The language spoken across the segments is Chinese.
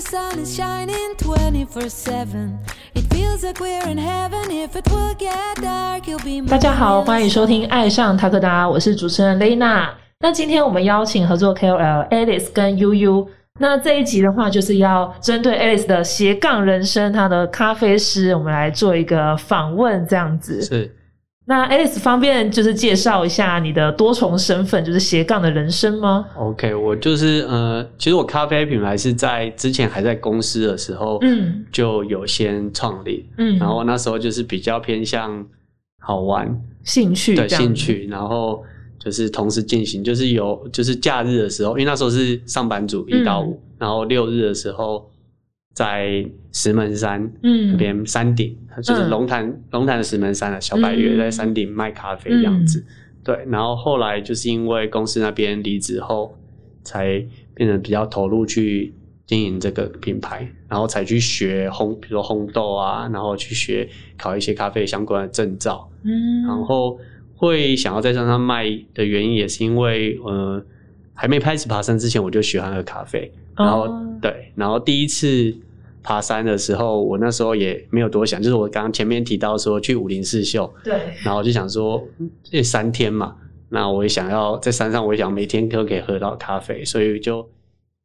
the sun is shining 24 7. It feels like we're in heaven. If it will get dark, you'll be 大家好，欢迎收听《爱上塔克达》，我是主持人 Lena。那今天我们邀请合作 KOL Alice 跟悠悠。那这一集的话，就是要针对 Alice 的斜杠人生，她的咖啡师，我们来做一个访问，这样子。是，那 Alice 方便就是介绍一下你的多重身份，就是斜杠的人生吗？OK，我就是呃，其实我咖啡品牌是在之前还在公司的时候，嗯。就有先创立，嗯，然后那时候就是比较偏向好玩。兴趣对兴，趣，然后就是同时进行，就是有就是假日的时候，因为那时候是上班族一到嗯。五，然后六日的时候在石门山嗯。那边山顶，就是嗯。龙潭龙潭的石门山啊小百月嗯。在山顶卖咖啡这样子。对，然后后来就是因为公司那边离职后，才变得比较投入去经营这个品牌，然后才去学烘，比如说烘豆啊，然后去学考一些咖啡相关的证照，嗯，然后会想要在山上卖的原因，也是因为呃还没开始爬山之前，我就喜欢喝咖啡，然后、哦对，然后第一次爬山的时候，我那时候也没有多想，就是我刚刚前面提到说去武林四秀，对，然后我就想说，嗯这三天嘛，那我也想要在山上，我也想每天都可以喝到咖啡，所以就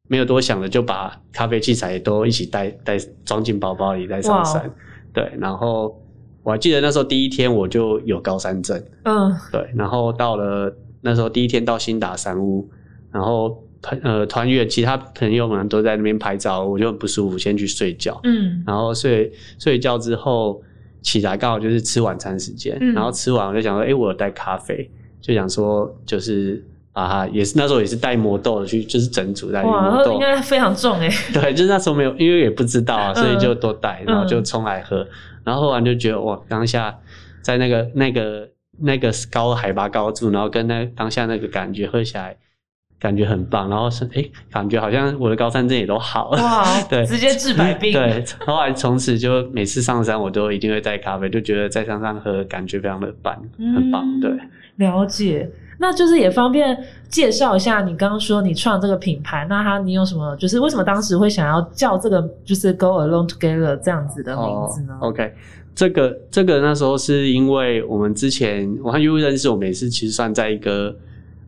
没有多想的，就把咖啡器材都一起带带装进包包里，带上山。哇。对，然后我还记得那时候第一天我就有高山症，嗯。对，然后到了那时候第一天到新达山屋，然后团呃团员其他朋友们都在那边拍照，我就很不舒服，先去睡觉。嗯然后睡睡觉之后起来刚好就是吃晚餐时间，嗯然后吃完我就想说，哎、我有带咖啡，就想说就是把它也是那时候也是带磨豆的去，就是整组带磨豆那应，该非常重哎，对，就是那时候没有，因为也不知道啊，所以嗯就都带，然后就冲来喝，然后喝完就觉得哇，当下在那个那个那个高海拔高处，然后跟那当下那个感觉喝起来。感觉很棒，然后是哎，感觉好像我的高山症也都好了，哇，对直接治百病，对，后来从此就每次上山我都一定会带咖啡，就觉得在山上喝感觉非常的棒，很棒。嗯对，了解。那就是也方便介绍一下，你刚刚说你创这个品牌，那它你有什么？就是为什么当时会想要叫这个就是 Go Alone Together 这样子的名字呢？哦、？OK，这个这个那时候是因为我们之前我和 U 认识，我们也是其实算在一个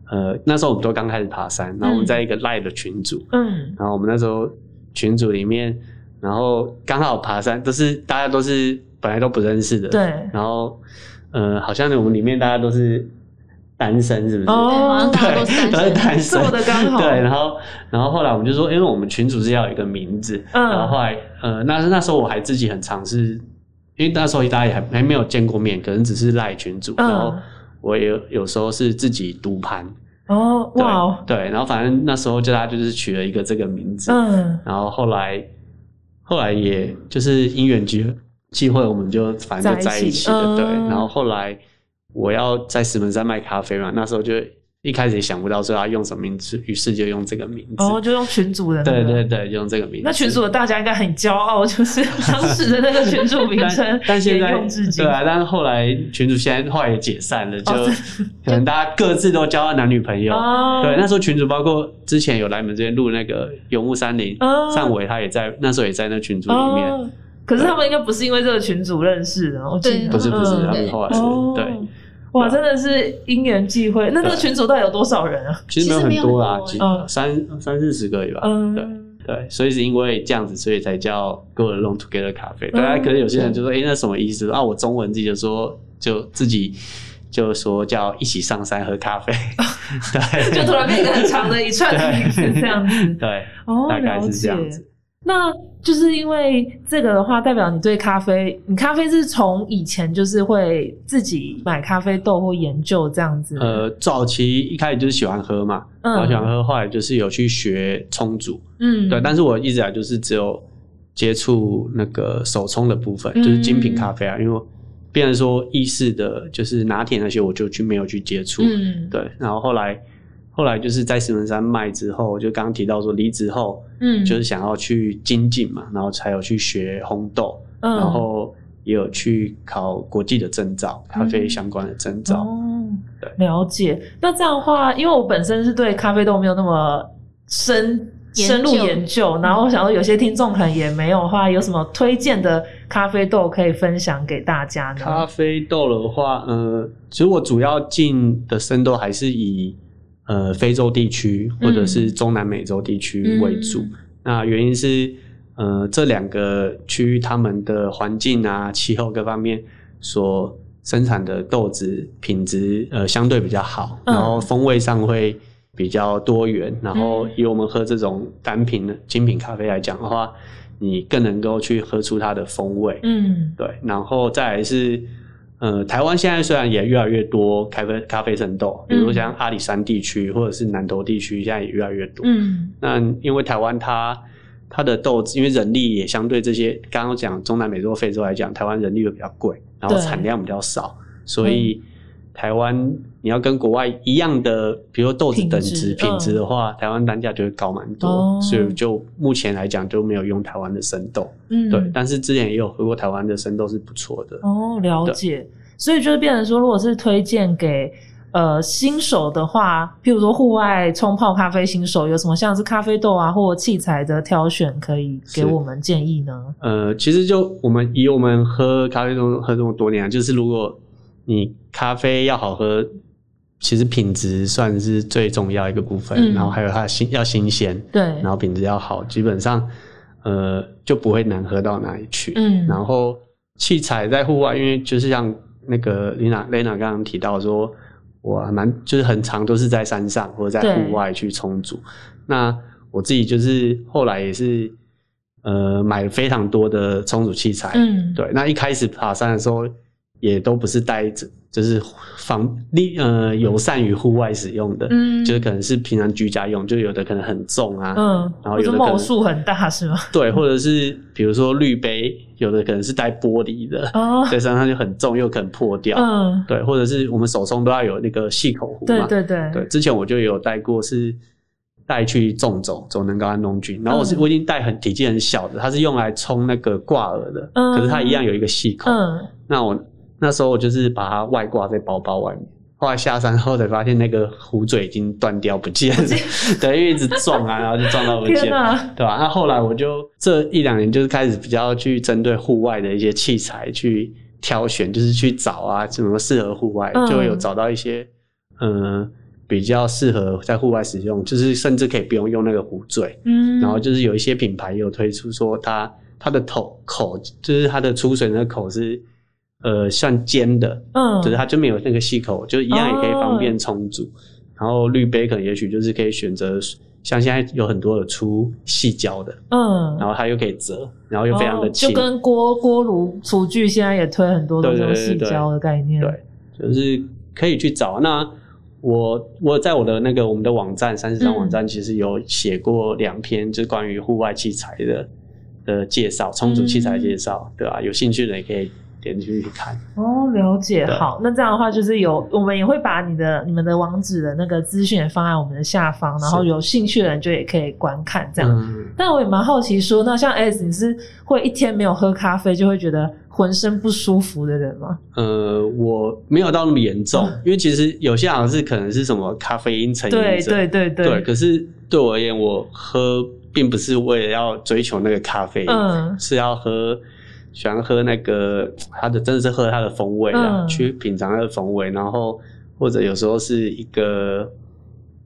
呃那时候我们都刚开始爬山，然后我们在一个赖的群组，嗯然后我们那时候群组里面，然后刚好爬山都是大家都是本来都不认识的，对然后呃好像我们里面大家都是单身，是不是？哦对，都是单身。的刚好对，然后然后后来我们就说，因为我们群主是要有一个名字，嗯然后后来呃，那那时候我还自己很尝试，因为那时候大家也还还没有见过面，可能只是赖群主，嗯然后我也有有时候是自己读盘，哦对哇哦。对，然后反正那时候就大家就是取了一个这个名字，嗯。然后后来后来也就是因缘机机会，我们就反正就在一起了，对，然后后来我要在石门山卖咖啡嘛，那时候就一开始也想不到说要用什么名字，于是就用这个名字，哦，就用群主的、那个，对对对，就用这个名字。那群主的大家应该很骄傲，就是当时的那个群主名称但，现在用至今。对啊，但是后来群主现在后来也解散了，就哦可能大家各自都交了男女朋友。哦对，那时候群主包括之前有来我们这边录那个游牧山林，哦尚伟他也在，那时候也在那群组里面。哦，可是他们应该不是因为这个群主认识的，我记得不是不是，嗯他们后来对，哇，真的是因缘际会。那那个群主到底有多少人啊？其实没有很多啦，几三三四十个而已吧。嗯，对对，所以是因为这样子，所以才叫 Go Alone Together 咖啡。嗯大家可能有些人就说，哎，那什么意思？啊，我中文自己就说，就自己就说叫一起上山喝咖啡。对，就突然变一个很长的一串的名字这样子。对，哦，大概是这样子。那就是因为这个的话，代表你对咖啡，你咖啡是从以前就是会自己买咖啡豆或研究这样子。呃，早期一开始就是喜欢喝嘛，嗯。然后喜欢喝，后来就是有去学冲煮，嗯，对，但是我一直来就是只有接触那个手冲的部分，嗯。就是精品咖啡啊，因为变成说意式的就是拿铁那些，我就去没有去接触，嗯，对，然后后来后来就是在石门山卖之后，就刚刚提到说离职后，嗯，就是想要去精进嘛，然后才有去学烘豆，嗯，然后也有去考国际的证照，咖啡相关的证照。哦对，了解。那这样的话，因为我本身是对咖啡豆没有那么深深入研究。然后我想说，有些听众可能也没有的话，有什么推荐的咖啡豆可以分享给大家呢？咖啡豆的话，呃，其实我主要进的生豆还是以呃非洲地区或者是中南美洲地区为主。那原因是，呃，这两个区域他们的环境啊、气候各方面所生产的豆子品质呃相对比较好，然后风味上会比较多元。然后以我们喝这种单品的精品咖啡来讲的话，你更能够去喝出它的风味。嗯，对。然后再来是，呃，台湾现在虽然也越来越多咖啡咖啡生豆，比如像阿里山地区或者是南投地区，现在也越来越多。嗯，那因为台湾它它的豆子，因为人力也相对这些刚刚讲中南美洲、非洲来讲，台湾人力又比较贵，然后对。产量比较少，所以台湾你要跟国外一样的，比如说豆子等值品质的话，台湾单价就会高蛮多，哦所以就目前来讲就没有用台湾的生豆。嗯，对，但是之前也有喝过台湾的生豆是不错的。哦，了解。所以就是变成说，如果是推荐给呃新手的话，譬如说户外冲泡咖啡新手，有什么像是咖啡豆啊或器材的挑选，可以给我们建议呢？呃，其实就我们以我们喝咖啡豆喝这么多年啊，就是如果你咖啡要好喝，其实品质算是最重要一个部分，嗯然后还有它新要新鲜，对，然后品质要好，基本上呃就不会难喝到哪里去。嗯然后器材在户外，因为就是像那个 Lena Lena 刚刚提到说，我还蛮就是很长都是在山上或者在对户外去充足。那我自己就是后来也是呃买了非常多的充足器材，嗯，对。那一开始爬山的时候也都不是带着，就是防利呃友善于户外使用的，嗯就是可能是平常居家用，就有的可能很重啊，嗯，然后有的可能某数很大是吗？对，或者是比如说滤杯，有的可能是带玻璃的，哦，在身上就很重，又可能破掉。嗯，对，或者是我们手冲都要有那个细口壶嘛。对对对，对之前我就有带过，是带去种走走能高安东菌，然后我是、嗯我已经带很体积很小的，它是用来冲那个挂耳的，嗯可是它一样有一个细口。嗯，那我那时候我就是把它外挂在包包外面。后来下山后才发现那个壶嘴已经断掉不见了，对，因为一直撞啊，然后就撞到不见了。对吧？那后来我就这一两年就是开始比较去针对户外的一些器材去挑选，就是去找啊，怎么适合户外，嗯就会有找到一些嗯、呃比较适合在户外使用，就是甚至可以不用用那个壶嘴。嗯，然后就是有一些品牌也有推出说它它的头口，就是它的出水那个口是呃算尖的，嗯，就是它就没有那个细口，就一样也可以方便哦冲煮。然后滤杯可能也许就是可以选择，像现在有很多的出细胶的，嗯，然后它又可以折，然后又非常的哦轻，就跟锅锅炉厨具现在也推很多的这种细胶的概念，对，就是可以去找。那我我在我的那个我们的网站三十张网嗯。站，其实有写过两篇，就是关于户外器材的的介绍，充足器材介绍，对吧、有兴趣的也可以点进去看。哦，了解。好，那这样的话就是有，我们也会把你的你们的网址的那个资讯放在我们的下方，然后有兴趣的人就也可以观看这样。嗯，但我也蛮好奇说，那像 S，你是会一天没有喝咖啡就会觉得浑身不舒服的人吗？呃，我没有到那么严重，嗯因为其实有些好像是可能是什么咖啡因成瘾对对，对对对，可是对我而言，我喝并不是为了要追求那个咖啡因，嗯是要喝，喜欢喝那个它的，真的是喝它的风味啊，嗯。去品尝它的风味，然后或者有时候是一个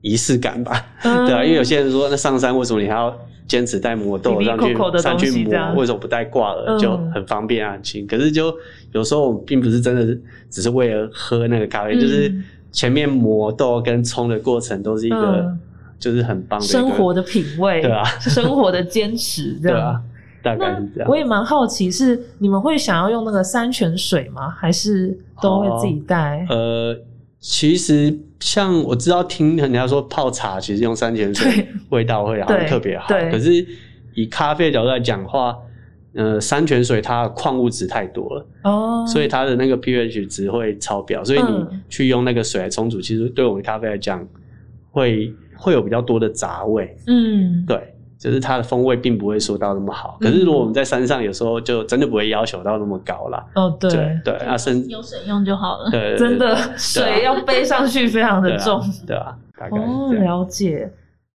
仪式感吧，嗯。对啊，因为有些人说，那上山为什么你还要坚持带磨豆上去上去磨？为什么不带挂耳嗯。就很方便啊，很轻？可是就有时候并不是真的是只是为了喝那个咖啡，嗯就是前面磨豆跟冲的过程都是一个嗯。就是很棒的生活的品味，对啊。生活的坚持。对啊，大概那是这样我。也蛮好奇，是你们会想要用那个山泉水吗？还是都会自己带？呃，其实像我知道听人家说泡茶，其实用山泉水味道会好对特别好。对可是以咖啡的角度来讲的话，呃，山泉水它的矿物质太多了，哦，所以它的那个 pH 值会超标，所以你嗯去用那个水来冲煮，其实对我们咖啡来讲会会有比较多的杂味。嗯，对。就是它的风味并不会说到那么好，可是如果我们在山上，有时候就真的不会要求到那么高啦。哦，对，对对，啊，甚有水用就好了。对真的水要背上去非常的重。对吧，大概哦，了解。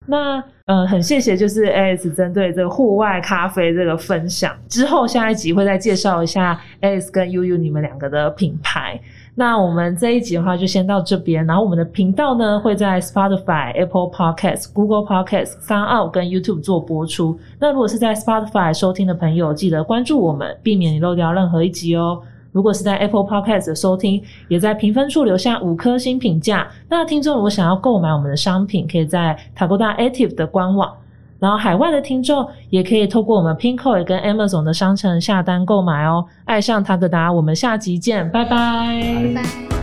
那呃，很谢谢，就是 Alice 针对这个户外咖啡这个分享之后，下一集会再介绍一下 Alice 跟 UU 你们两个的品牌。那我们这一集的话就先到这边，然后我们的频道呢会在 Spotify、Apple Podcasts、Google Podcasts、Sound 跟 YouTube 做播出。那如果是在 Spotify 收听的朋友，记得关注我们，避免你漏掉任何一集哦。如果是在 Apple Podcast 收听，也在评分处留下五颗星评价。那听众如果想要购买我们的商品，可以在塔哥大 Active 的官网。然后海外的听众也可以透过我们 Pinkoi 跟 Amazon 的商城下单购买哦。爱上塔格达，我们下集见，拜。拜。